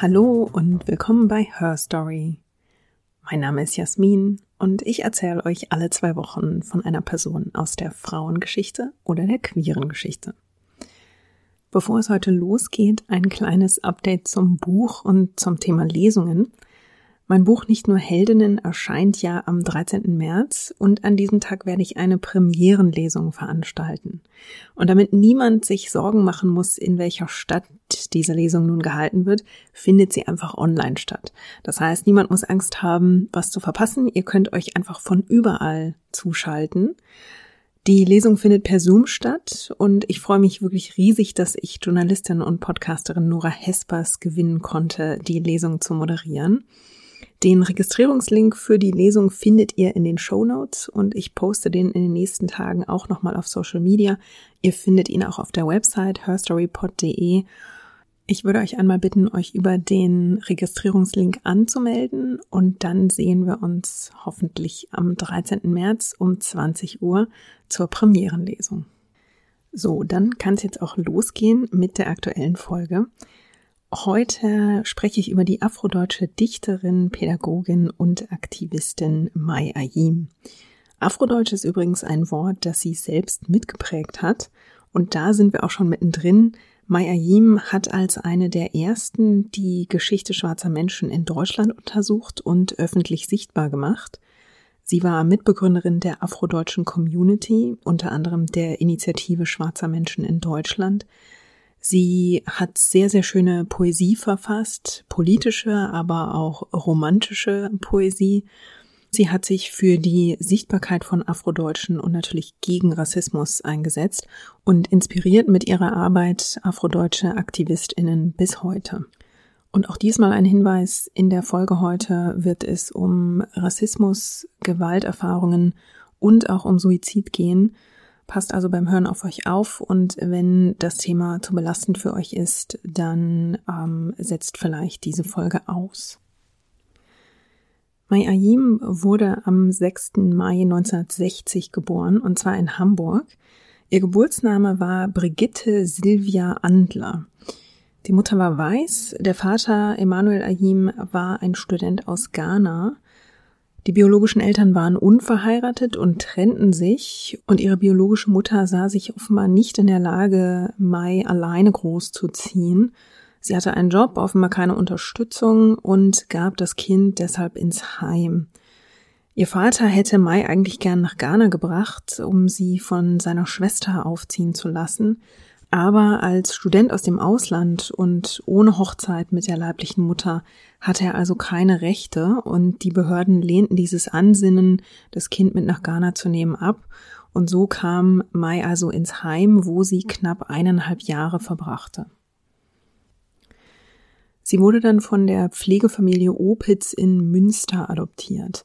Hallo und willkommen bei Her Story. Mein Name ist Jasmin und ich erzähle euch alle zwei Wochen von einer Person aus der Frauengeschichte oder der queeren Geschichte. Bevor es heute losgeht, ein kleines Update zum Buch und zum Thema Lesungen. Mein Buch Nicht nur Heldinnen erscheint ja am 13. März und an diesem Tag werde ich eine Premierenlesung veranstalten. Und damit niemand sich Sorgen machen muss, in welcher Stadt diese Lesung nun gehalten wird, findet sie einfach online statt. Das heißt, niemand muss Angst haben, was zu verpassen. Ihr könnt euch einfach von überall zuschalten. Die Lesung findet per Zoom statt und ich freue mich wirklich riesig, dass ich Journalistin und Podcasterin Nora Hespers gewinnen konnte, die Lesung zu moderieren. Den Registrierungslink für die Lesung findet ihr in den Show Notes und ich poste den in den nächsten Tagen auch nochmal auf Social Media. Ihr findet ihn auch auf der Website herstorypod.de. Ich würde euch einmal bitten, euch über den Registrierungslink anzumelden und dann sehen wir uns hoffentlich am 13. März um 20 Uhr zur Premierenlesung. So, dann kann es jetzt auch losgehen mit der aktuellen Folge. Heute spreche ich über die afrodeutsche Dichterin, Pädagogin und Aktivistin Mai Ayim. Afrodeutsch ist übrigens ein Wort, das sie selbst mitgeprägt hat. Und da sind wir auch schon mittendrin. Mai Ayim hat als eine der ersten die Geschichte schwarzer Menschen in Deutschland untersucht und öffentlich sichtbar gemacht. Sie war Mitbegründerin der afrodeutschen Community, unter anderem der Initiative Schwarzer Menschen in Deutschland, Sie hat sehr, sehr schöne Poesie verfasst, politische, aber auch romantische Poesie. Sie hat sich für die Sichtbarkeit von Afrodeutschen und natürlich gegen Rassismus eingesetzt und inspiriert mit ihrer Arbeit afrodeutsche Aktivistinnen bis heute. Und auch diesmal ein Hinweis, in der Folge heute wird es um Rassismus, Gewalterfahrungen und auch um Suizid gehen. Passt also beim Hören auf euch auf und wenn das Thema zu belastend für euch ist, dann ähm, setzt vielleicht diese Folge aus. Mai Ayim wurde am 6. Mai 1960 geboren und zwar in Hamburg. Ihr Geburtsname war Brigitte Silvia Andler. Die Mutter war weiß, der Vater Emanuel Ayim war ein Student aus Ghana die biologischen Eltern waren unverheiratet und trennten sich und ihre biologische Mutter sah sich offenbar nicht in der Lage, Mai alleine großzuziehen. Sie hatte einen Job, offenbar keine Unterstützung und gab das Kind deshalb ins Heim. Ihr Vater hätte Mai eigentlich gern nach Ghana gebracht, um sie von seiner Schwester aufziehen zu lassen, aber als Student aus dem Ausland und ohne Hochzeit mit der leiblichen Mutter hatte er also keine Rechte und die Behörden lehnten dieses Ansinnen, das Kind mit nach Ghana zu nehmen, ab. Und so kam Mai also ins Heim, wo sie knapp eineinhalb Jahre verbrachte. Sie wurde dann von der Pflegefamilie Opitz in Münster adoptiert.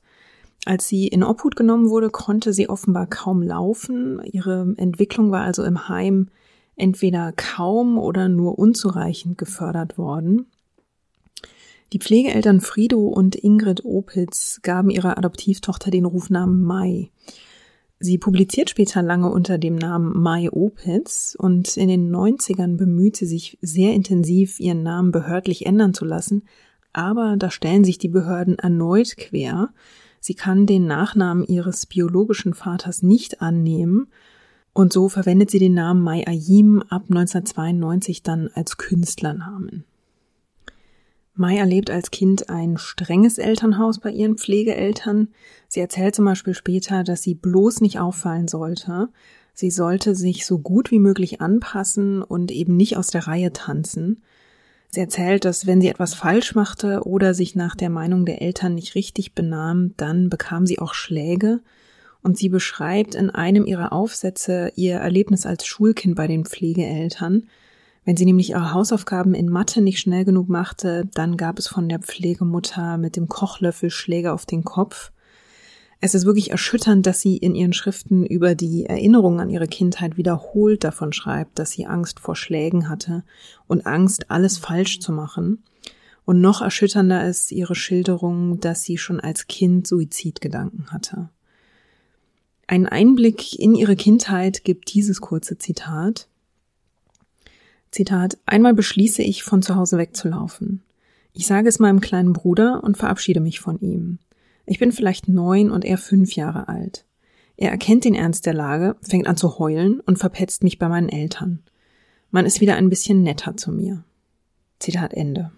Als sie in Obhut genommen wurde, konnte sie offenbar kaum laufen. Ihre Entwicklung war also im Heim entweder kaum oder nur unzureichend gefördert worden. Die Pflegeeltern Frido und Ingrid Opitz gaben ihrer Adoptivtochter den Rufnamen Mai. Sie publiziert später lange unter dem Namen Mai Opitz und in den 90ern bemüht sie sich sehr intensiv, ihren Namen behördlich ändern zu lassen, aber da stellen sich die Behörden erneut quer. Sie kann den Nachnamen ihres biologischen Vaters nicht annehmen und so verwendet sie den Namen Mai Ayim ab 1992 dann als Künstlernamen. Mai erlebt als Kind ein strenges Elternhaus bei ihren Pflegeeltern. Sie erzählt zum Beispiel später, dass sie bloß nicht auffallen sollte. Sie sollte sich so gut wie möglich anpassen und eben nicht aus der Reihe tanzen. Sie erzählt, dass wenn sie etwas falsch machte oder sich nach der Meinung der Eltern nicht richtig benahm, dann bekam sie auch Schläge und sie beschreibt in einem ihrer Aufsätze ihr Erlebnis als Schulkind bei den Pflegeeltern. Wenn sie nämlich ihre Hausaufgaben in Mathe nicht schnell genug machte, dann gab es von der Pflegemutter mit dem Kochlöffel Schläge auf den Kopf. Es ist wirklich erschütternd, dass sie in ihren Schriften über die Erinnerungen an ihre Kindheit wiederholt davon schreibt, dass sie Angst vor Schlägen hatte und Angst, alles falsch zu machen. Und noch erschütternder ist ihre Schilderung, dass sie schon als Kind Suizidgedanken hatte. Einen Einblick in ihre Kindheit gibt dieses kurze Zitat. Zitat, einmal beschließe ich, von zu Hause wegzulaufen. Ich sage es meinem kleinen Bruder und verabschiede mich von ihm. Ich bin vielleicht neun und er fünf Jahre alt. Er erkennt den Ernst der Lage, fängt an zu heulen und verpetzt mich bei meinen Eltern. Man ist wieder ein bisschen netter zu mir. Zitat Ende.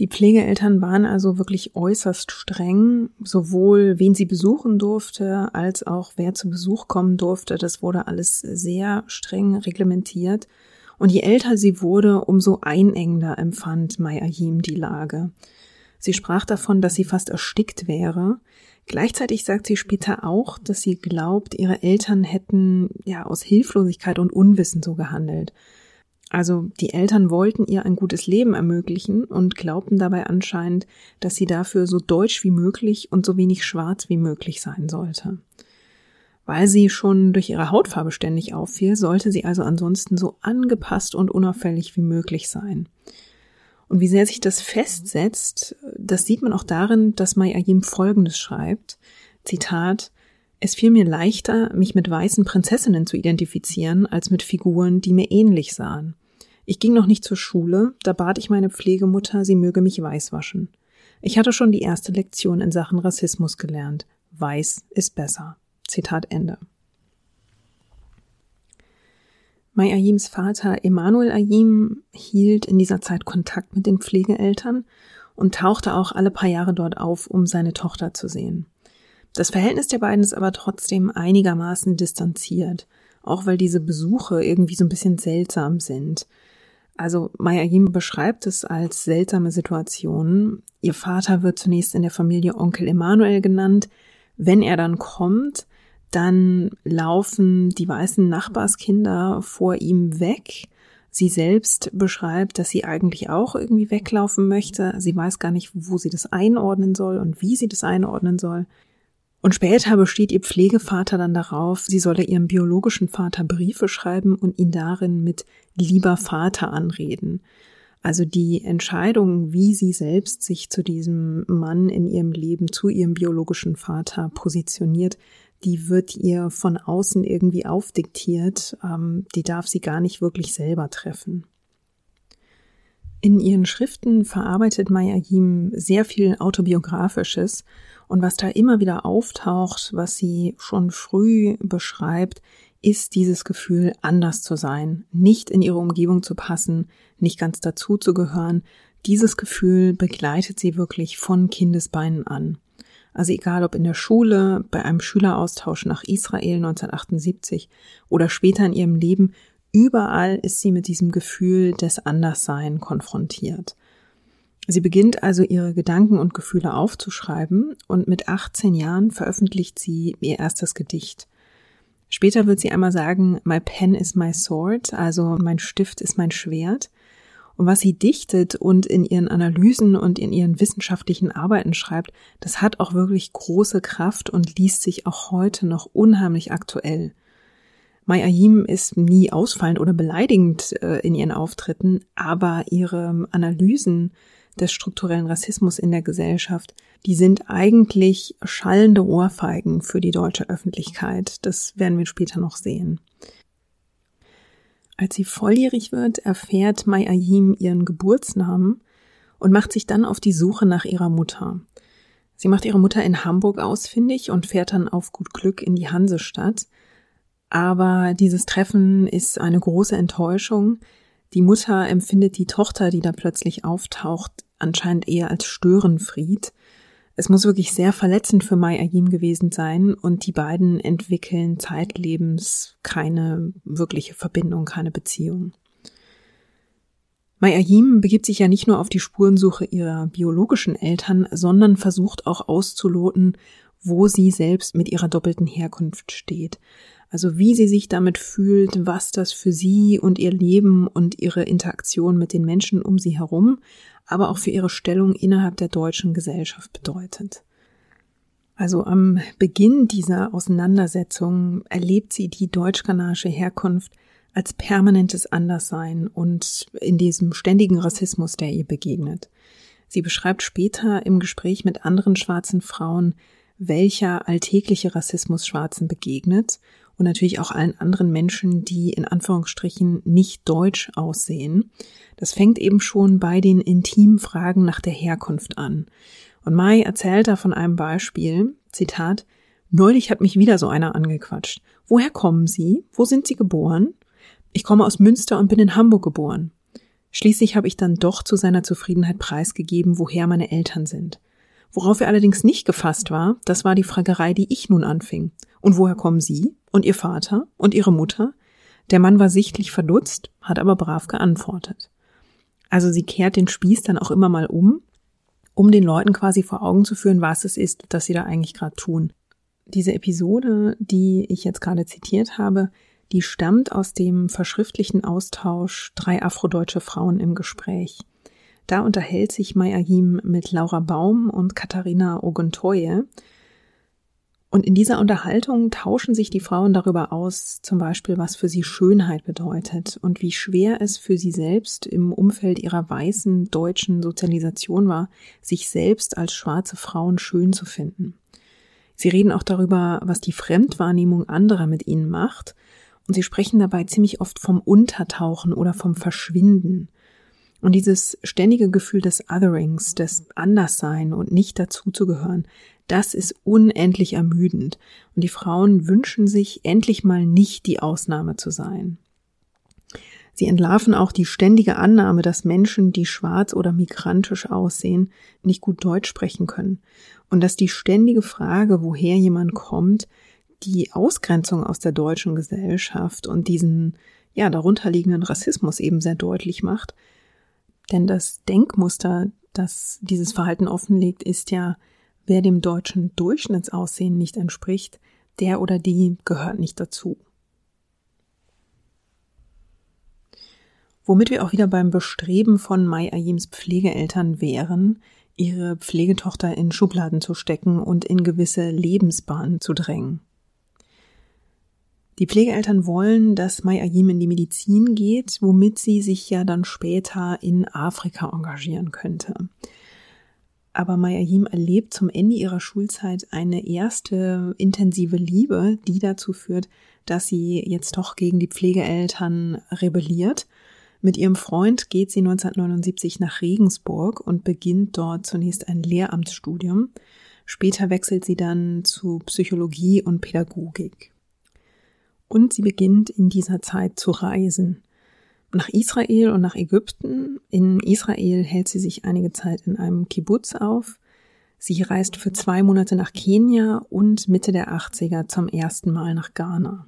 Die Pflegeeltern waren also wirklich äußerst streng, sowohl wen sie besuchen durfte, als auch wer zu Besuch kommen durfte. Das wurde alles sehr streng reglementiert. Und je älter sie wurde, umso einengender empfand Mai Ayim die Lage. Sie sprach davon, dass sie fast erstickt wäre. Gleichzeitig sagt sie später auch, dass sie glaubt, ihre Eltern hätten ja aus Hilflosigkeit und Unwissen so gehandelt. Also die Eltern wollten ihr ein gutes Leben ermöglichen und glaubten dabei anscheinend, dass sie dafür so deutsch wie möglich und so wenig schwarz wie möglich sein sollte. Weil sie schon durch ihre Hautfarbe ständig auffiel, sollte sie also ansonsten so angepasst und unauffällig wie möglich sein. Und wie sehr sich das festsetzt, das sieht man auch darin, dass Mai Ayim Folgendes schreibt. Zitat, es fiel mir leichter, mich mit weißen Prinzessinnen zu identifizieren, als mit Figuren, die mir ähnlich sahen. Ich ging noch nicht zur Schule, da bat ich meine Pflegemutter, sie möge mich weiß waschen. Ich hatte schon die erste Lektion in Sachen Rassismus gelernt. Weiß ist besser. Zitat Ende. Mai Ayims Vater Emanuel Ayim hielt in dieser Zeit Kontakt mit den Pflegeeltern und tauchte auch alle paar Jahre dort auf, um seine Tochter zu sehen. Das Verhältnis der beiden ist aber trotzdem einigermaßen distanziert, auch weil diese Besuche irgendwie so ein bisschen seltsam sind. Also Maya Yim beschreibt es als seltsame Situation. Ihr Vater wird zunächst in der Familie Onkel Emanuel genannt. Wenn er dann kommt, dann laufen die weißen Nachbarskinder vor ihm weg. Sie selbst beschreibt, dass sie eigentlich auch irgendwie weglaufen möchte. Sie weiß gar nicht, wo sie das einordnen soll und wie sie das einordnen soll. Und später besteht ihr Pflegevater dann darauf, sie solle ihrem biologischen Vater Briefe schreiben und ihn darin mit lieber Vater anreden. Also die Entscheidung, wie sie selbst sich zu diesem Mann in ihrem Leben, zu ihrem biologischen Vater positioniert, die wird ihr von außen irgendwie aufdiktiert, ähm, die darf sie gar nicht wirklich selber treffen. In ihren Schriften verarbeitet Maya Yim sehr viel Autobiografisches und was da immer wieder auftaucht, was sie schon früh beschreibt, ist dieses Gefühl, anders zu sein, nicht in ihre Umgebung zu passen, nicht ganz dazu zu gehören. Dieses Gefühl begleitet sie wirklich von Kindesbeinen an. Also egal ob in der Schule, bei einem Schüleraustausch nach Israel 1978 oder später in ihrem Leben, überall ist sie mit diesem Gefühl des Anderssein konfrontiert. Sie beginnt also ihre Gedanken und Gefühle aufzuschreiben und mit 18 Jahren veröffentlicht sie ihr erstes Gedicht. Später wird sie einmal sagen, My pen is my sword, also mein Stift ist mein Schwert. Und was sie dichtet und in ihren Analysen und in ihren wissenschaftlichen Arbeiten schreibt, das hat auch wirklich große Kraft und liest sich auch heute noch unheimlich aktuell. Mai Ayim ist nie ausfallend oder beleidigend äh, in ihren Auftritten, aber ihre Analysen des strukturellen Rassismus in der Gesellschaft, die sind eigentlich schallende Ohrfeigen für die deutsche Öffentlichkeit. Das werden wir später noch sehen. Als sie volljährig wird, erfährt Mai Ayim ihren Geburtsnamen und macht sich dann auf die Suche nach ihrer Mutter. Sie macht ihre Mutter in Hamburg ausfindig und fährt dann auf gut Glück in die Hansestadt. Aber dieses Treffen ist eine große Enttäuschung. Die Mutter empfindet die Tochter, die da plötzlich auftaucht, anscheinend eher als Störenfried. Es muss wirklich sehr verletzend für Mai Ayim gewesen sein und die beiden entwickeln zeitlebens keine wirkliche Verbindung, keine Beziehung. Mai Ayim begibt sich ja nicht nur auf die Spurensuche ihrer biologischen Eltern, sondern versucht auch auszuloten, wo sie selbst mit ihrer doppelten Herkunft steht. Also wie sie sich damit fühlt, was das für sie und ihr Leben und ihre Interaktion mit den Menschen um sie herum, aber auch für ihre Stellung innerhalb der deutschen Gesellschaft bedeutet. Also am Beginn dieser Auseinandersetzung erlebt sie die deutsch-kanadische Herkunft als permanentes Anderssein und in diesem ständigen Rassismus, der ihr begegnet. Sie beschreibt später im Gespräch mit anderen schwarzen Frauen, welcher alltägliche Rassismus Schwarzen begegnet und natürlich auch allen anderen Menschen, die in Anführungsstrichen nicht deutsch aussehen. Das fängt eben schon bei den intimen Fragen nach der Herkunft an. Und Mai erzählt da von einem Beispiel, Zitat, Neulich hat mich wieder so einer angequatscht. Woher kommen Sie? Wo sind Sie geboren? Ich komme aus Münster und bin in Hamburg geboren. Schließlich habe ich dann doch zu seiner Zufriedenheit preisgegeben, woher meine Eltern sind. Worauf er allerdings nicht gefasst war, das war die Fragerei, die ich nun anfing. Und woher kommen Sie? Und Ihr Vater? Und Ihre Mutter? Der Mann war sichtlich verdutzt, hat aber brav geantwortet. Also sie kehrt den Spieß dann auch immer mal um, um den Leuten quasi vor Augen zu führen, was es ist, das sie da eigentlich gerade tun. Diese Episode, die ich jetzt gerade zitiert habe, die stammt aus dem verschriftlichen Austausch drei afrodeutsche Frauen im Gespräch. Da unterhält sich Mayahim mit Laura Baum und Katharina Oguntoye. Und in dieser Unterhaltung tauschen sich die Frauen darüber aus, zum Beispiel, was für sie Schönheit bedeutet und wie schwer es für sie selbst im Umfeld ihrer weißen deutschen Sozialisation war, sich selbst als schwarze Frauen schön zu finden. Sie reden auch darüber, was die Fremdwahrnehmung anderer mit ihnen macht, und sie sprechen dabei ziemlich oft vom Untertauchen oder vom Verschwinden. Und dieses ständige Gefühl des Otherings, des Anderssein und nicht dazuzugehören, das ist unendlich ermüdend. Und die Frauen wünschen sich endlich mal nicht die Ausnahme zu sein. Sie entlarven auch die ständige Annahme, dass Menschen, die schwarz oder migrantisch aussehen, nicht gut Deutsch sprechen können und dass die ständige Frage, woher jemand kommt, die Ausgrenzung aus der deutschen Gesellschaft und diesen ja darunterliegenden Rassismus eben sehr deutlich macht. Denn das Denkmuster, das dieses Verhalten offenlegt, ist ja, wer dem deutschen Durchschnittsaussehen nicht entspricht, der oder die gehört nicht dazu. Womit wir auch wieder beim Bestreben von Mai Ayims Pflegeeltern wären, ihre Pflegetochter in Schubladen zu stecken und in gewisse Lebensbahnen zu drängen. Die Pflegeeltern wollen, dass Mai Ayim in die Medizin geht, womit sie sich ja dann später in Afrika engagieren könnte. Aber Mai Ayim erlebt zum Ende ihrer Schulzeit eine erste intensive Liebe, die dazu führt, dass sie jetzt doch gegen die Pflegeeltern rebelliert mit ihrem Freund geht sie 1979 nach Regensburg und beginnt dort zunächst ein Lehramtsstudium. Später wechselt sie dann zu Psychologie und Pädagogik. Und sie beginnt in dieser Zeit zu reisen. Nach Israel und nach Ägypten. In Israel hält sie sich einige Zeit in einem Kibbutz auf. Sie reist für zwei Monate nach Kenia und Mitte der 80er zum ersten Mal nach Ghana.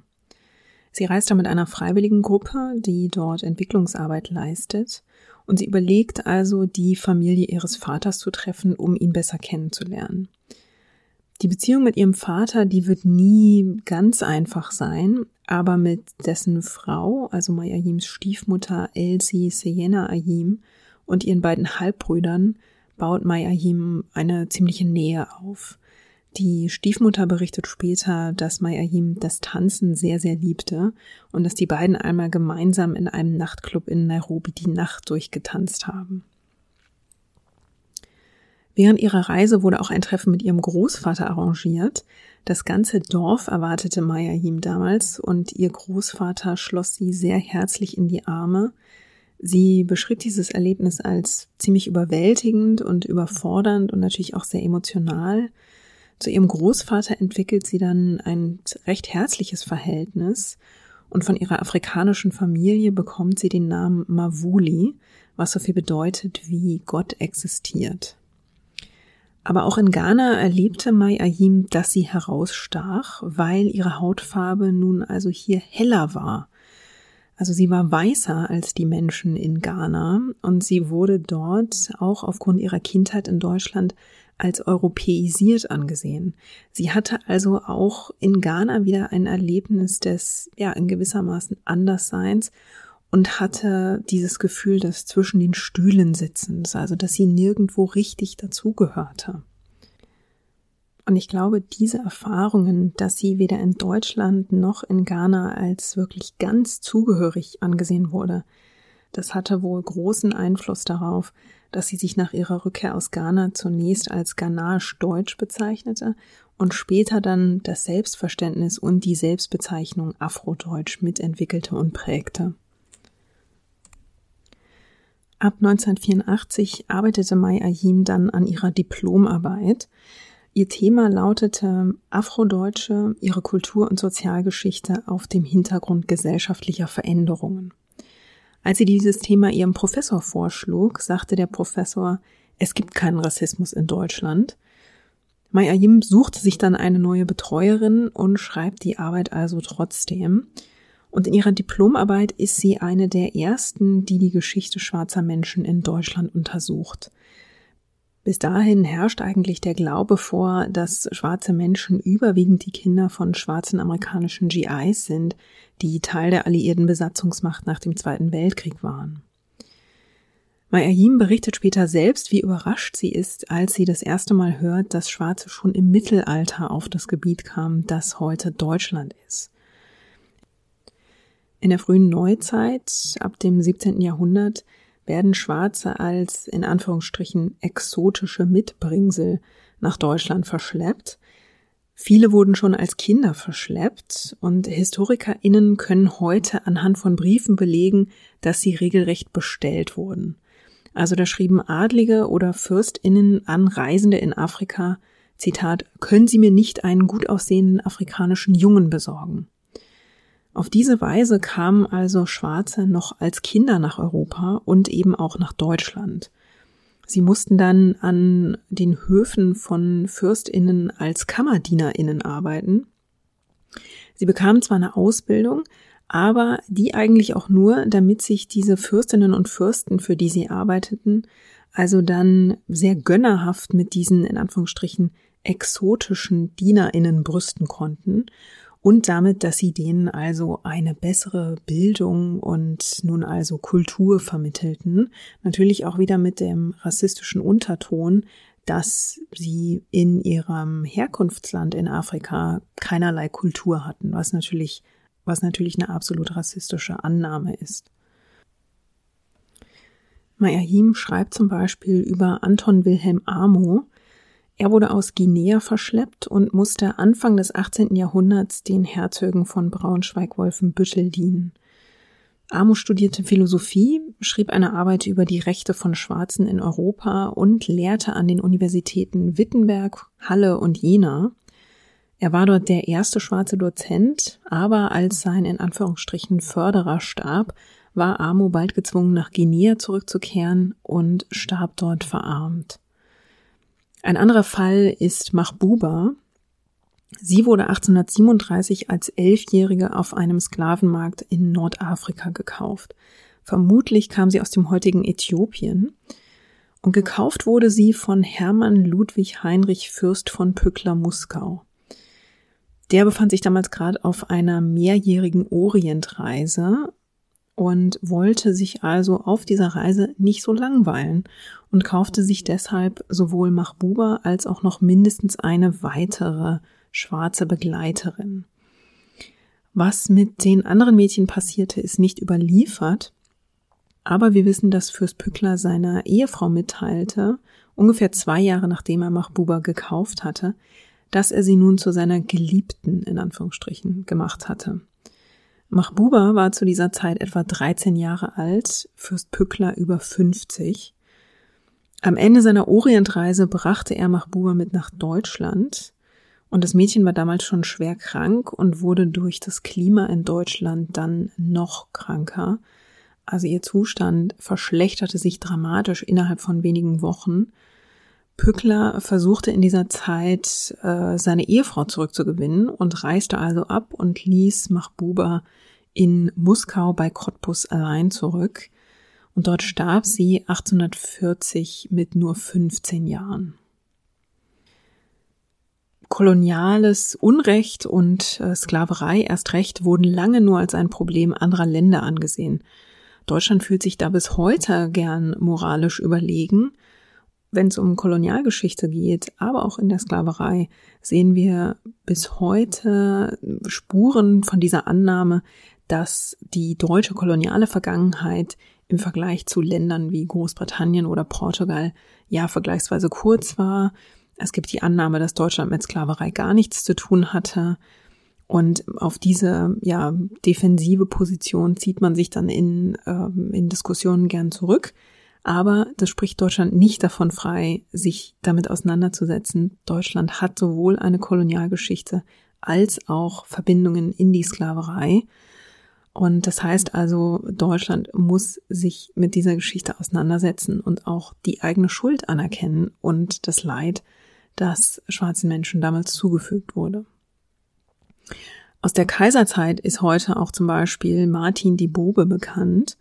Sie reist da mit einer freiwilligen Gruppe, die dort Entwicklungsarbeit leistet. Und sie überlegt also, die Familie ihres Vaters zu treffen, um ihn besser kennenzulernen. Die Beziehung mit ihrem Vater, die wird nie ganz einfach sein, aber mit dessen Frau, also Mayahims Stiefmutter Elsie Seyena Ayim und ihren beiden Halbbrüdern baut Mayahim eine ziemliche Nähe auf. Die Stiefmutter berichtet später, dass Mayahim das Tanzen sehr, sehr liebte und dass die beiden einmal gemeinsam in einem Nachtclub in Nairobi die Nacht durchgetanzt haben. Während ihrer Reise wurde auch ein Treffen mit ihrem Großvater arrangiert. Das ganze Dorf erwartete Mayahim damals und ihr Großvater schloss sie sehr herzlich in die Arme. Sie beschrieb dieses Erlebnis als ziemlich überwältigend und überfordernd und natürlich auch sehr emotional. Zu ihrem Großvater entwickelt sie dann ein recht herzliches Verhältnis und von ihrer afrikanischen Familie bekommt sie den Namen Mavuli, was so viel bedeutet wie Gott existiert. Aber auch in Ghana erlebte Mai Ayim, dass sie herausstach, weil ihre Hautfarbe nun also hier heller war. Also sie war weißer als die Menschen in Ghana und sie wurde dort auch aufgrund ihrer Kindheit in Deutschland als europäisiert angesehen. Sie hatte also auch in Ghana wieder ein Erlebnis des, ja, in gewissermaßen Andersseins und hatte dieses Gefühl des zwischen den Stühlen sitzens, also dass sie nirgendwo richtig dazugehörte. Und ich glaube, diese Erfahrungen, dass sie weder in Deutschland noch in Ghana als wirklich ganz zugehörig angesehen wurde, das hatte wohl großen Einfluss darauf, dass sie sich nach ihrer Rückkehr aus Ghana zunächst als Ghanasch-Deutsch bezeichnete und später dann das Selbstverständnis und die Selbstbezeichnung Afrodeutsch mitentwickelte und prägte. Ab 1984 arbeitete Mai Ayim dann an ihrer Diplomarbeit. Ihr Thema lautete Afrodeutsche, ihre Kultur- und Sozialgeschichte auf dem Hintergrund gesellschaftlicher Veränderungen. Als sie dieses Thema ihrem Professor vorschlug, sagte der Professor, es gibt keinen Rassismus in Deutschland. Mai Ayim sucht sich dann eine neue Betreuerin und schreibt die Arbeit also trotzdem. Und in ihrer Diplomarbeit ist sie eine der ersten, die die Geschichte schwarzer Menschen in Deutschland untersucht. Bis dahin herrscht eigentlich der Glaube vor, dass schwarze Menschen überwiegend die Kinder von schwarzen amerikanischen GIs sind, die Teil der alliierten Besatzungsmacht nach dem Zweiten Weltkrieg waren. Mayahim berichtet später selbst, wie überrascht sie ist, als sie das erste Mal hört, dass Schwarze schon im Mittelalter auf das Gebiet kamen, das heute Deutschland ist. In der frühen Neuzeit, ab dem 17. Jahrhundert, werden Schwarze als in Anführungsstrichen exotische Mitbringsel nach Deutschland verschleppt. Viele wurden schon als Kinder verschleppt und HistorikerInnen können heute anhand von Briefen belegen, dass sie regelrecht bestellt wurden. Also da schrieben Adlige oder FürstInnen an Reisende in Afrika, Zitat, können Sie mir nicht einen gut aussehenden afrikanischen Jungen besorgen? Auf diese Weise kamen also Schwarze noch als Kinder nach Europa und eben auch nach Deutschland. Sie mussten dann an den Höfen von Fürstinnen als KammerdienerInnen arbeiten. Sie bekamen zwar eine Ausbildung, aber die eigentlich auch nur, damit sich diese Fürstinnen und Fürsten, für die sie arbeiteten, also dann sehr gönnerhaft mit diesen in Anführungsstrichen exotischen DienerInnen brüsten konnten und damit, dass sie denen also eine bessere Bildung und nun also Kultur vermittelten. Natürlich auch wieder mit dem rassistischen Unterton, dass sie in ihrem Herkunftsland in Afrika keinerlei Kultur hatten, was natürlich, was natürlich eine absolut rassistische Annahme ist. Mayahim schreibt zum Beispiel über Anton Wilhelm Amo, er wurde aus Guinea verschleppt und musste Anfang des 18. Jahrhunderts den Herzögen von Braunschweig-Wolfenbüttel dienen. Amo studierte Philosophie, schrieb eine Arbeit über die Rechte von Schwarzen in Europa und lehrte an den Universitäten Wittenberg, Halle und Jena. Er war dort der erste schwarze Dozent, aber als sein in Anführungsstrichen Förderer starb, war Amo bald gezwungen, nach Guinea zurückzukehren und starb dort verarmt. Ein anderer Fall ist Mahbuba. Sie wurde 1837 als Elfjährige auf einem Sklavenmarkt in Nordafrika gekauft. Vermutlich kam sie aus dem heutigen Äthiopien. Und gekauft wurde sie von Hermann Ludwig Heinrich Fürst von Pückler-Muskau. Der befand sich damals gerade auf einer mehrjährigen Orientreise und wollte sich also auf dieser Reise nicht so langweilen und kaufte sich deshalb sowohl Mahbuba als auch noch mindestens eine weitere schwarze Begleiterin. Was mit den anderen Mädchen passierte, ist nicht überliefert, aber wir wissen, dass Fürst Pückler seiner Ehefrau mitteilte, ungefähr zwei Jahre nachdem er Mahbuba gekauft hatte, dass er sie nun zu seiner Geliebten in Anführungsstrichen gemacht hatte. Mahbuba war zu dieser Zeit etwa 13 Jahre alt, Fürst Pückler über 50. Am Ende seiner Orientreise brachte er Mahbuba mit nach Deutschland und das Mädchen war damals schon schwer krank und wurde durch das Klima in Deutschland dann noch kranker. Also ihr Zustand verschlechterte sich dramatisch innerhalb von wenigen Wochen. Pückler versuchte in dieser Zeit äh, seine Ehefrau zurückzugewinnen und reiste also ab und ließ Mahbuba in Muskau bei Cottbus allein zurück. Und dort starb sie 1840 mit nur 15 Jahren. Koloniales Unrecht und äh, Sklaverei erst recht wurden lange nur als ein Problem anderer Länder angesehen. Deutschland fühlt sich da bis heute gern moralisch überlegen wenn es um Kolonialgeschichte geht, aber auch in der Sklaverei, sehen wir bis heute Spuren von dieser Annahme, dass die deutsche koloniale Vergangenheit im Vergleich zu Ländern wie Großbritannien oder Portugal ja vergleichsweise kurz war Es gibt die Annahme, dass Deutschland mit Sklaverei gar nichts zu tun hatte. Und auf diese ja defensive Position zieht man sich dann in, äh, in Diskussionen gern zurück. Aber das spricht Deutschland nicht davon frei, sich damit auseinanderzusetzen. Deutschland hat sowohl eine Kolonialgeschichte als auch Verbindungen in die Sklaverei. Und das heißt also, Deutschland muss sich mit dieser Geschichte auseinandersetzen und auch die eigene Schuld anerkennen und das Leid, das schwarzen Menschen damals zugefügt wurde. Aus der Kaiserzeit ist heute auch zum Beispiel Martin die Bobe bekannt.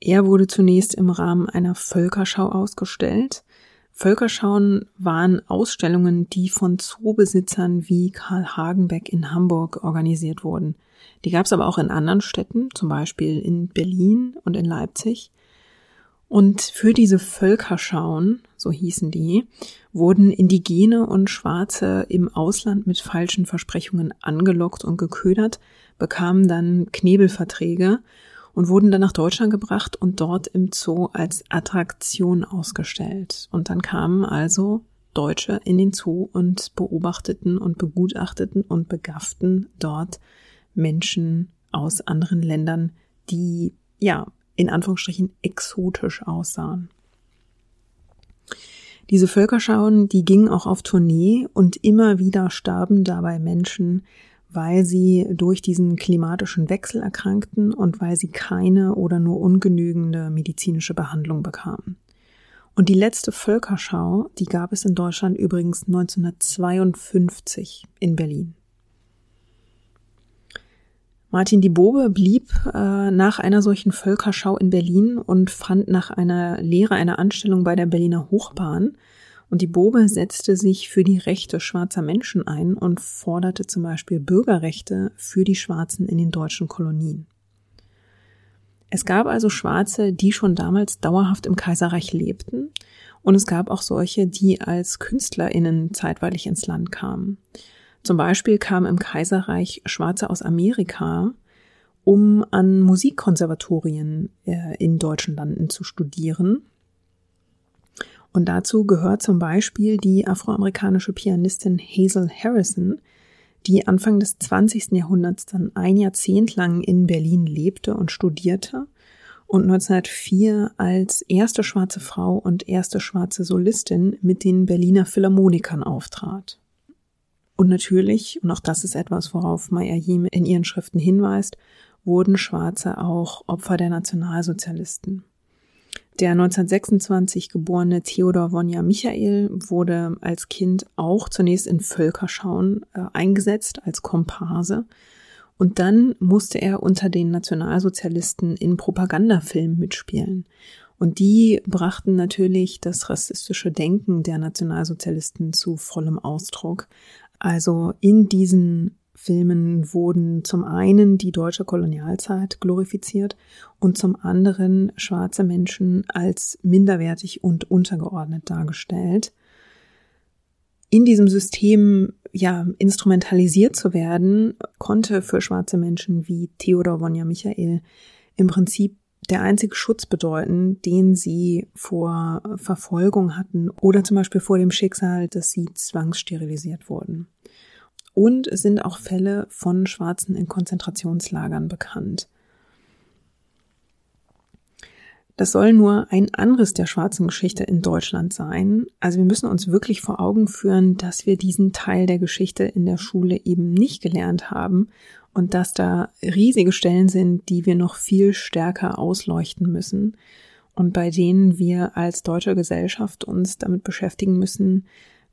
Er wurde zunächst im Rahmen einer Völkerschau ausgestellt. Völkerschauen waren Ausstellungen, die von Zoobesitzern wie Karl Hagenbeck in Hamburg organisiert wurden. Die gab es aber auch in anderen Städten, zum Beispiel in Berlin und in Leipzig. Und für diese Völkerschauen, so hießen die, wurden Indigene und Schwarze im Ausland mit falschen Versprechungen angelockt und geködert, bekamen dann Knebelverträge und wurden dann nach Deutschland gebracht und dort im Zoo als Attraktion ausgestellt. Und dann kamen also Deutsche in den Zoo und beobachteten und begutachteten und begafften dort Menschen aus anderen Ländern, die ja in Anführungsstrichen exotisch aussahen. Diese Völkerschauen, die gingen auch auf Tournee und immer wieder starben dabei Menschen, weil sie durch diesen klimatischen Wechsel erkrankten und weil sie keine oder nur ungenügende medizinische Behandlung bekamen. Und die letzte Völkerschau, die gab es in Deutschland übrigens 1952 in Berlin. Martin die Bobe blieb äh, nach einer solchen Völkerschau in Berlin und fand nach einer Lehre eine Anstellung bei der Berliner Hochbahn und die Bobe setzte sich für die Rechte schwarzer Menschen ein und forderte zum Beispiel Bürgerrechte für die Schwarzen in den deutschen Kolonien. Es gab also Schwarze, die schon damals dauerhaft im Kaiserreich lebten, und es gab auch solche, die als KünstlerInnen zeitweilig ins Land kamen. Zum Beispiel kamen im Kaiserreich Schwarze aus Amerika, um an Musikkonservatorien äh, in deutschen Landen zu studieren und dazu gehört zum Beispiel die afroamerikanische Pianistin Hazel Harrison, die Anfang des 20. Jahrhunderts dann ein Jahrzehnt lang in Berlin lebte und studierte und 1904 als erste schwarze Frau und erste schwarze Solistin mit den Berliner Philharmonikern auftrat. Und natürlich, und auch das ist etwas, worauf Maya Yim in ihren Schriften hinweist, wurden Schwarze auch Opfer der Nationalsozialisten. Der 1926 geborene Theodor Wonja Michael wurde als Kind auch zunächst in Völkerschauen äh, eingesetzt als Komparse und dann musste er unter den Nationalsozialisten in Propagandafilmen mitspielen. Und die brachten natürlich das rassistische Denken der Nationalsozialisten zu vollem Ausdruck. Also in diesen Filmen wurden zum einen die deutsche Kolonialzeit glorifiziert und zum anderen schwarze Menschen als minderwertig und untergeordnet dargestellt. In diesem System ja instrumentalisiert zu werden, konnte für schwarze Menschen wie Theodor Wonja Michael im Prinzip der einzige Schutz bedeuten, den sie vor Verfolgung hatten oder zum Beispiel vor dem Schicksal, dass sie zwangssterilisiert wurden. Und es sind auch Fälle von Schwarzen in Konzentrationslagern bekannt. Das soll nur ein Anriss der schwarzen Geschichte in Deutschland sein. Also wir müssen uns wirklich vor Augen führen, dass wir diesen Teil der Geschichte in der Schule eben nicht gelernt haben und dass da riesige Stellen sind, die wir noch viel stärker ausleuchten müssen und bei denen wir als deutsche Gesellschaft uns damit beschäftigen müssen,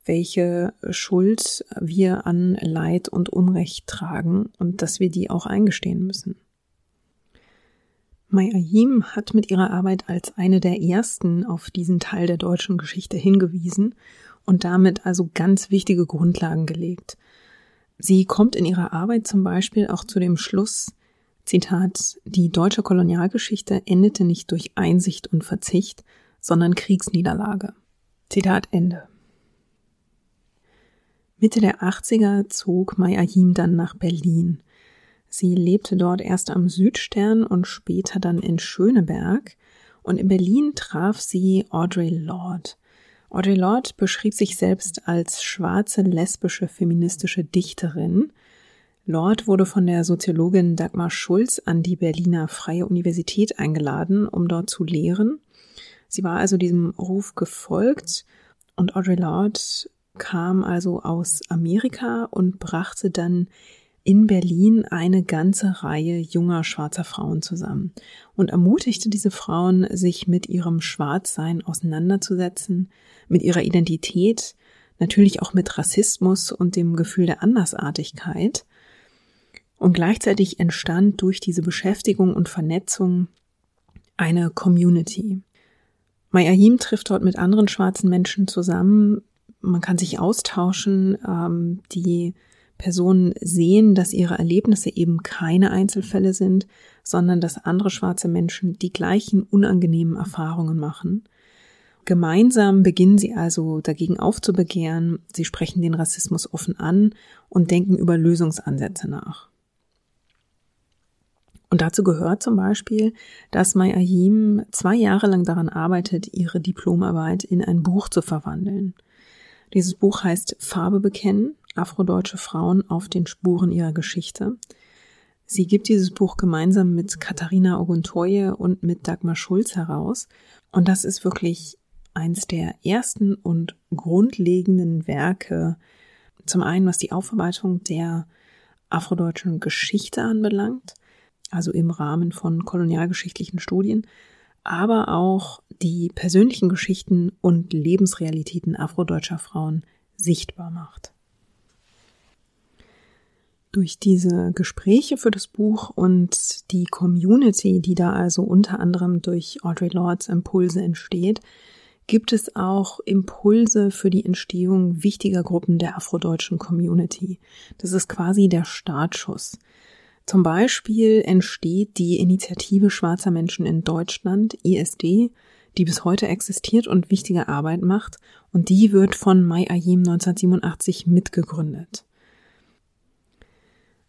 welche Schuld wir an Leid und Unrecht tragen und dass wir die auch eingestehen müssen. Mai Ayim hat mit ihrer Arbeit als eine der ersten auf diesen Teil der deutschen Geschichte hingewiesen und damit also ganz wichtige Grundlagen gelegt. Sie kommt in ihrer Arbeit zum Beispiel auch zu dem Schluss, Zitat, die deutsche Kolonialgeschichte endete nicht durch Einsicht und Verzicht, sondern Kriegsniederlage. Zitat Ende. Mitte der 80er zog Mai Ahim dann nach Berlin. Sie lebte dort erst am Südstern und später dann in Schöneberg. Und in Berlin traf sie Audre Lorde. Audre Lorde beschrieb sich selbst als schwarze lesbische feministische Dichterin. Lorde wurde von der Soziologin Dagmar Schulz an die Berliner Freie Universität eingeladen, um dort zu lehren. Sie war also diesem Ruf gefolgt und Audre Lorde kam also aus Amerika und brachte dann in Berlin eine ganze Reihe junger schwarzer Frauen zusammen und ermutigte diese Frauen, sich mit ihrem Schwarzsein auseinanderzusetzen, mit ihrer Identität, natürlich auch mit Rassismus und dem Gefühl der Andersartigkeit. Und gleichzeitig entstand durch diese Beschäftigung und Vernetzung eine Community. Mayahim trifft dort mit anderen schwarzen Menschen zusammen. Man kann sich austauschen. Ähm, die Personen sehen, dass ihre Erlebnisse eben keine Einzelfälle sind, sondern dass andere schwarze Menschen die gleichen unangenehmen Erfahrungen machen. Gemeinsam beginnen sie also dagegen aufzubegehren, sie sprechen den Rassismus offen an und denken über Lösungsansätze nach. Und dazu gehört zum Beispiel, dass Mai Ayim zwei Jahre lang daran arbeitet, ihre Diplomarbeit in ein Buch zu verwandeln. Dieses Buch heißt Farbe bekennen, afrodeutsche Frauen auf den Spuren ihrer Geschichte. Sie gibt dieses Buch gemeinsam mit Katharina Oguntoye und mit Dagmar Schulz heraus. Und das ist wirklich eins der ersten und grundlegenden Werke, zum einen was die Aufarbeitung der afrodeutschen Geschichte anbelangt, also im Rahmen von kolonialgeschichtlichen Studien, aber auch die persönlichen Geschichten und Lebensrealitäten afrodeutscher Frauen sichtbar macht. Durch diese Gespräche für das Buch und die Community, die da also unter anderem durch Audre Lords Impulse entsteht, gibt es auch Impulse für die Entstehung wichtiger Gruppen der afrodeutschen Community. Das ist quasi der Startschuss. Zum Beispiel entsteht die Initiative Schwarzer Menschen in Deutschland, ISD, die bis heute existiert und wichtige Arbeit macht, und die wird von Mai Ayim 1987 mitgegründet.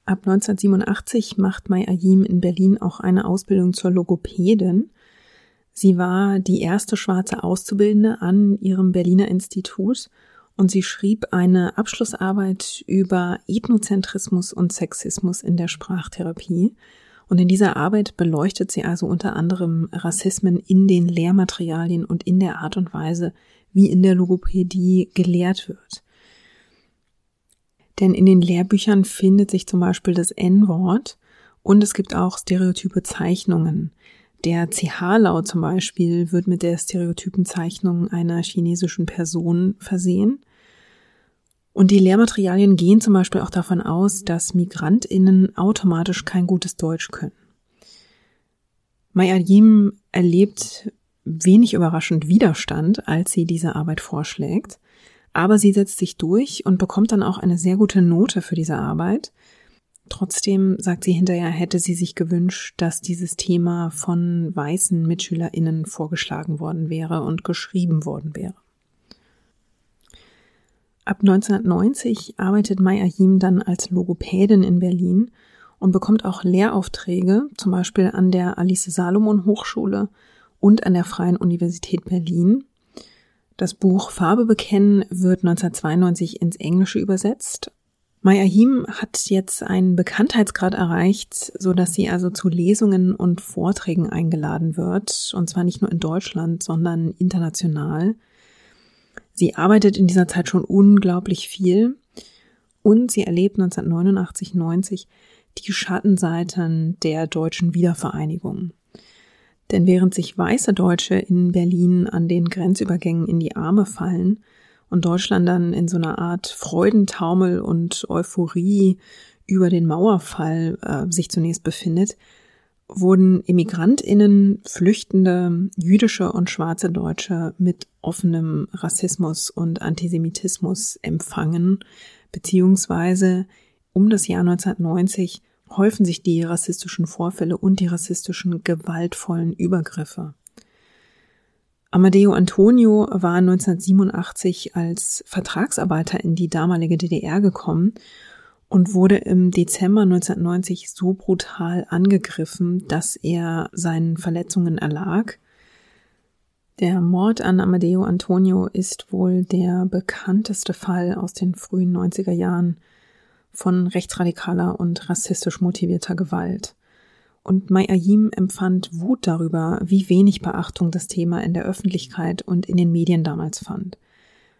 Ab 1987 macht Mai Ayim in Berlin auch eine Ausbildung zur Logopädin. Sie war die erste schwarze Auszubildende an ihrem Berliner Institut und sie schrieb eine Abschlussarbeit über Ethnozentrismus und Sexismus in der Sprachtherapie. Und in dieser Arbeit beleuchtet sie also unter anderem Rassismen in den Lehrmaterialien und in der Art und Weise, wie in der Logopädie gelehrt wird. Denn in den Lehrbüchern findet sich zum Beispiel das N-Wort und es gibt auch stereotype Zeichnungen. Der CH-Laut zum Beispiel wird mit der stereotypen Zeichnung einer chinesischen Person versehen. Und die Lehrmaterialien gehen zum Beispiel auch davon aus, dass MigrantInnen automatisch kein gutes Deutsch können. Maya Yim erlebt wenig überraschend Widerstand, als sie diese Arbeit vorschlägt. Aber sie setzt sich durch und bekommt dann auch eine sehr gute Note für diese Arbeit. Trotzdem sagt sie hinterher, hätte sie sich gewünscht, dass dieses Thema von weißen MitschülerInnen vorgeschlagen worden wäre und geschrieben worden wäre. Ab 1990 arbeitet Mai Ayim dann als Logopädin in Berlin und bekommt auch Lehraufträge, zum Beispiel an der Alice Salomon Hochschule und an der Freien Universität Berlin. Das Buch Farbe bekennen wird 1992 ins Englische übersetzt Maya Him hat jetzt einen Bekanntheitsgrad erreicht, so dass sie also zu Lesungen und Vorträgen eingeladen wird, und zwar nicht nur in Deutschland, sondern international. Sie arbeitet in dieser Zeit schon unglaublich viel und sie erlebt 1989, 90 die Schattenseiten der deutschen Wiedervereinigung. Denn während sich weiße Deutsche in Berlin an den Grenzübergängen in die Arme fallen, und Deutschland dann in so einer Art Freudentaumel und Euphorie über den Mauerfall äh, sich zunächst befindet, wurden Immigrantinnen, Flüchtende, jüdische und schwarze Deutsche mit offenem Rassismus und Antisemitismus empfangen, beziehungsweise um das Jahr 1990 häufen sich die rassistischen Vorfälle und die rassistischen gewaltvollen Übergriffe. Amadeo Antonio war 1987 als Vertragsarbeiter in die damalige DDR gekommen und wurde im Dezember 1990 so brutal angegriffen, dass er seinen Verletzungen erlag. Der Mord an Amadeo Antonio ist wohl der bekannteste Fall aus den frühen 90er Jahren von rechtsradikaler und rassistisch motivierter Gewalt. Und Mai Ayim empfand Wut darüber, wie wenig Beachtung das Thema in der Öffentlichkeit und in den Medien damals fand.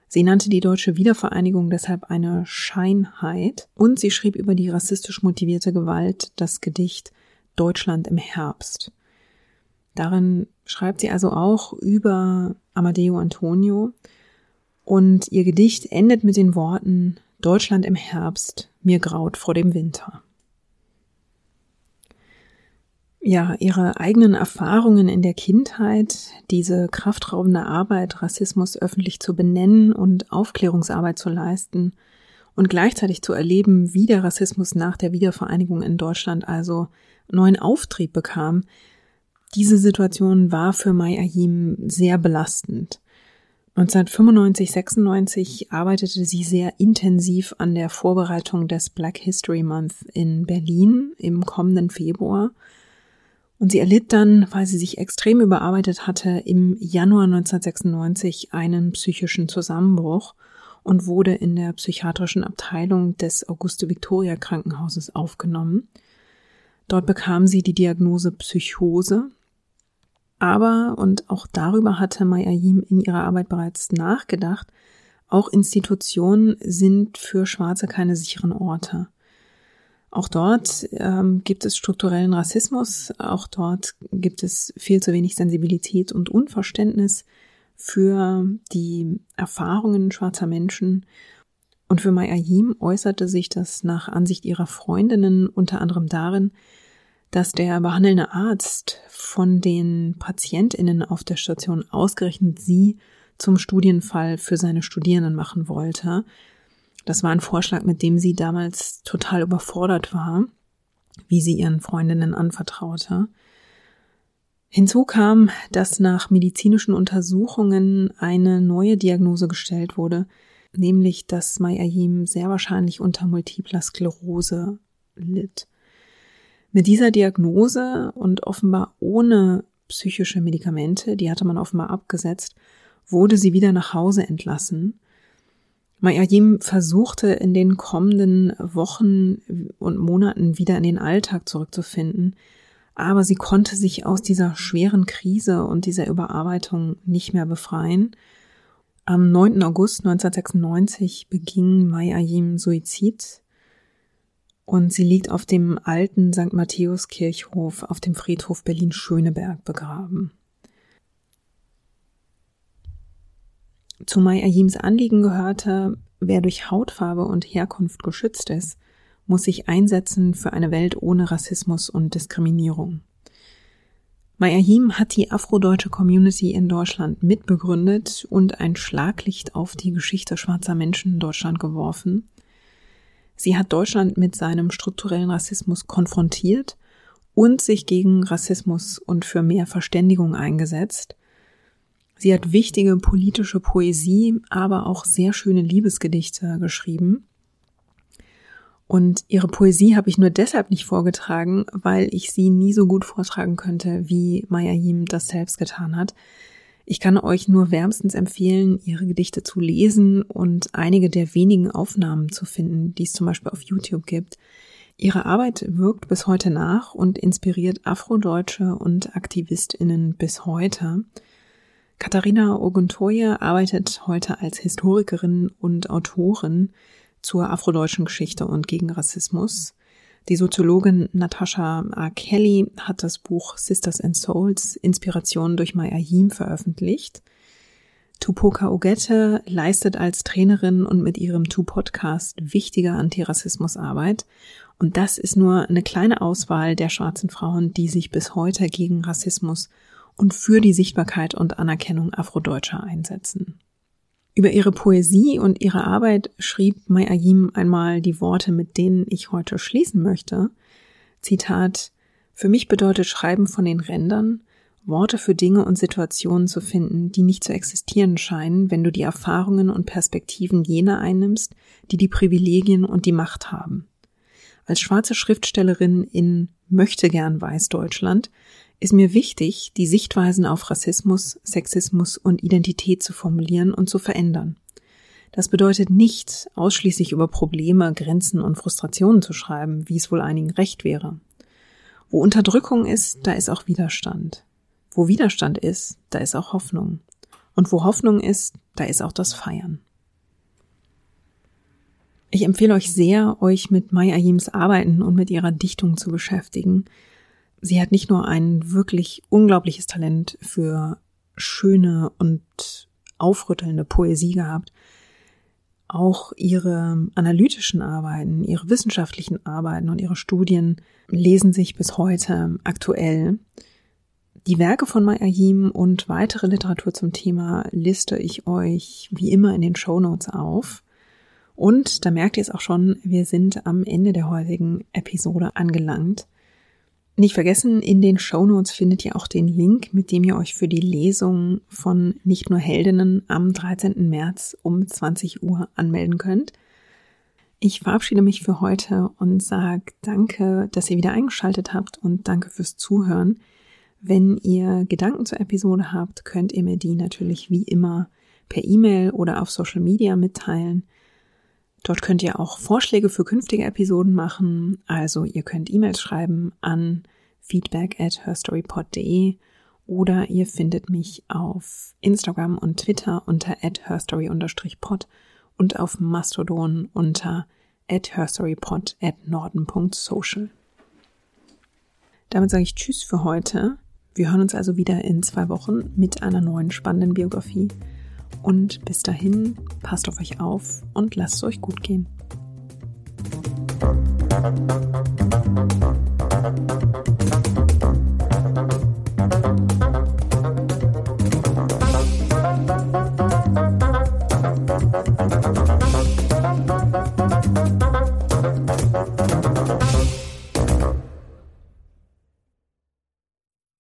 Sie nannte die deutsche Wiedervereinigung deshalb eine Scheinheit und sie schrieb über die rassistisch motivierte Gewalt das Gedicht Deutschland im Herbst. Darin schreibt sie also auch über Amadeo Antonio und ihr Gedicht endet mit den Worten Deutschland im Herbst, mir graut vor dem Winter. Ja, ihre eigenen Erfahrungen in der Kindheit, diese kraftraubende Arbeit, Rassismus öffentlich zu benennen und Aufklärungsarbeit zu leisten und gleichzeitig zu erleben, wie der Rassismus nach der Wiedervereinigung in Deutschland also neuen Auftrieb bekam, diese Situation war für Mai Ayim sehr belastend. 1995, 96 arbeitete sie sehr intensiv an der Vorbereitung des Black History Month in Berlin im kommenden Februar. Und sie erlitt dann, weil sie sich extrem überarbeitet hatte, im Januar 1996 einen psychischen Zusammenbruch und wurde in der psychiatrischen Abteilung des Auguste Victoria Krankenhauses aufgenommen. Dort bekam sie die Diagnose Psychose. Aber, und auch darüber hatte Mayayim in ihrer Arbeit bereits nachgedacht, auch Institutionen sind für Schwarze keine sicheren Orte. Auch dort ähm, gibt es strukturellen Rassismus, auch dort gibt es viel zu wenig Sensibilität und Unverständnis für die Erfahrungen schwarzer Menschen und für Mai Ayim äußerte sich das nach Ansicht ihrer Freundinnen unter anderem darin, dass der behandelnde Arzt von den Patientinnen auf der Station ausgerechnet sie zum Studienfall für seine Studierenden machen wollte. Das war ein Vorschlag, mit dem sie damals total überfordert war, wie sie ihren Freundinnen anvertraute. Hinzu kam, dass nach medizinischen Untersuchungen eine neue Diagnose gestellt wurde, nämlich dass Mayayim sehr wahrscheinlich unter multipler Sklerose litt. Mit dieser Diagnose und offenbar ohne psychische Medikamente, die hatte man offenbar abgesetzt, wurde sie wieder nach Hause entlassen. Mayayim versuchte in den kommenden Wochen und Monaten wieder in den Alltag zurückzufinden, aber sie konnte sich aus dieser schweren Krise und dieser Überarbeitung nicht mehr befreien am 9. August 1996 beging Mai Ayim Suizid und sie liegt auf dem alten St. Matthäus Kirchhof auf dem Friedhof Berlin-Schöneberg begraben. Zu Mai Ayims Anliegen gehörte, wer durch Hautfarbe und Herkunft geschützt ist, muss sich einsetzen für eine Welt ohne Rassismus und Diskriminierung. Mayahim hat die afrodeutsche Community in Deutschland mitbegründet und ein Schlaglicht auf die Geschichte schwarzer Menschen in Deutschland geworfen. Sie hat Deutschland mit seinem strukturellen Rassismus konfrontiert und sich gegen Rassismus und für mehr Verständigung eingesetzt. Sie hat wichtige politische Poesie, aber auch sehr schöne Liebesgedichte geschrieben. Und ihre Poesie habe ich nur deshalb nicht vorgetragen, weil ich sie nie so gut vortragen könnte, wie Maya Yim das selbst getan hat. Ich kann euch nur wärmstens empfehlen, ihre Gedichte zu lesen und einige der wenigen Aufnahmen zu finden, die es zum Beispiel auf YouTube gibt. Ihre Arbeit wirkt bis heute nach und inspiriert Afrodeutsche und AktivistInnen bis heute. Katharina Oguntoye arbeitet heute als Historikerin und Autorin zur afrodeutschen Geschichte und gegen Rassismus. Die Soziologin Natasha A. Kelly hat das Buch Sisters and Souls Inspiration durch Maya Yim veröffentlicht. Tupoka Ogette leistet als Trainerin und mit ihrem Tu-Podcast wichtige Antirassismusarbeit. Und das ist nur eine kleine Auswahl der schwarzen Frauen, die sich bis heute gegen Rassismus und für die Sichtbarkeit und Anerkennung Afrodeutscher einsetzen. Über ihre Poesie und ihre Arbeit schrieb Mai Ayim einmal die Worte, mit denen ich heute schließen möchte. Zitat Für mich bedeutet Schreiben von den Rändern, Worte für Dinge und Situationen zu finden, die nicht zu existieren scheinen, wenn du die Erfahrungen und Perspektiven jener einnimmst, die die Privilegien und die Macht haben. Als schwarze Schriftstellerin in möchte gern Weißdeutschland ist mir wichtig, die Sichtweisen auf Rassismus, Sexismus und Identität zu formulieren und zu verändern. Das bedeutet nicht, ausschließlich über Probleme, Grenzen und Frustrationen zu schreiben, wie es wohl einigen recht wäre. Wo Unterdrückung ist, da ist auch Widerstand. Wo Widerstand ist, da ist auch Hoffnung. Und wo Hoffnung ist, da ist auch das Feiern. Ich empfehle euch sehr, euch mit Maya Ayims Arbeiten und mit ihrer Dichtung zu beschäftigen. Sie hat nicht nur ein wirklich unglaubliches Talent für schöne und aufrüttelnde Poesie gehabt, auch ihre analytischen Arbeiten, ihre wissenschaftlichen Arbeiten und ihre Studien lesen sich bis heute aktuell. Die Werke von Maya Yim und weitere Literatur zum Thema liste ich euch wie immer in den Show Notes auf. Und da merkt ihr es auch schon, wir sind am Ende der heutigen Episode angelangt. Nicht vergessen, in den Shownotes findet ihr auch den Link, mit dem ihr euch für die Lesung von Nicht nur Heldinnen am 13. März um 20 Uhr anmelden könnt. Ich verabschiede mich für heute und sage danke, dass ihr wieder eingeschaltet habt und danke fürs Zuhören. Wenn ihr Gedanken zur Episode habt, könnt ihr mir die natürlich wie immer per E-Mail oder auf Social Media mitteilen. Dort könnt ihr auch Vorschläge für künftige Episoden machen. Also ihr könnt E-Mails schreiben an feedback at herstorypod.de oder ihr findet mich auf Instagram und Twitter unter at herstory-pod und auf Mastodon unter at herstorypod at norden.social. Damit sage ich Tschüss für heute. Wir hören uns also wieder in zwei Wochen mit einer neuen spannenden Biografie. Und bis dahin, passt auf euch auf und lasst es euch gut gehen.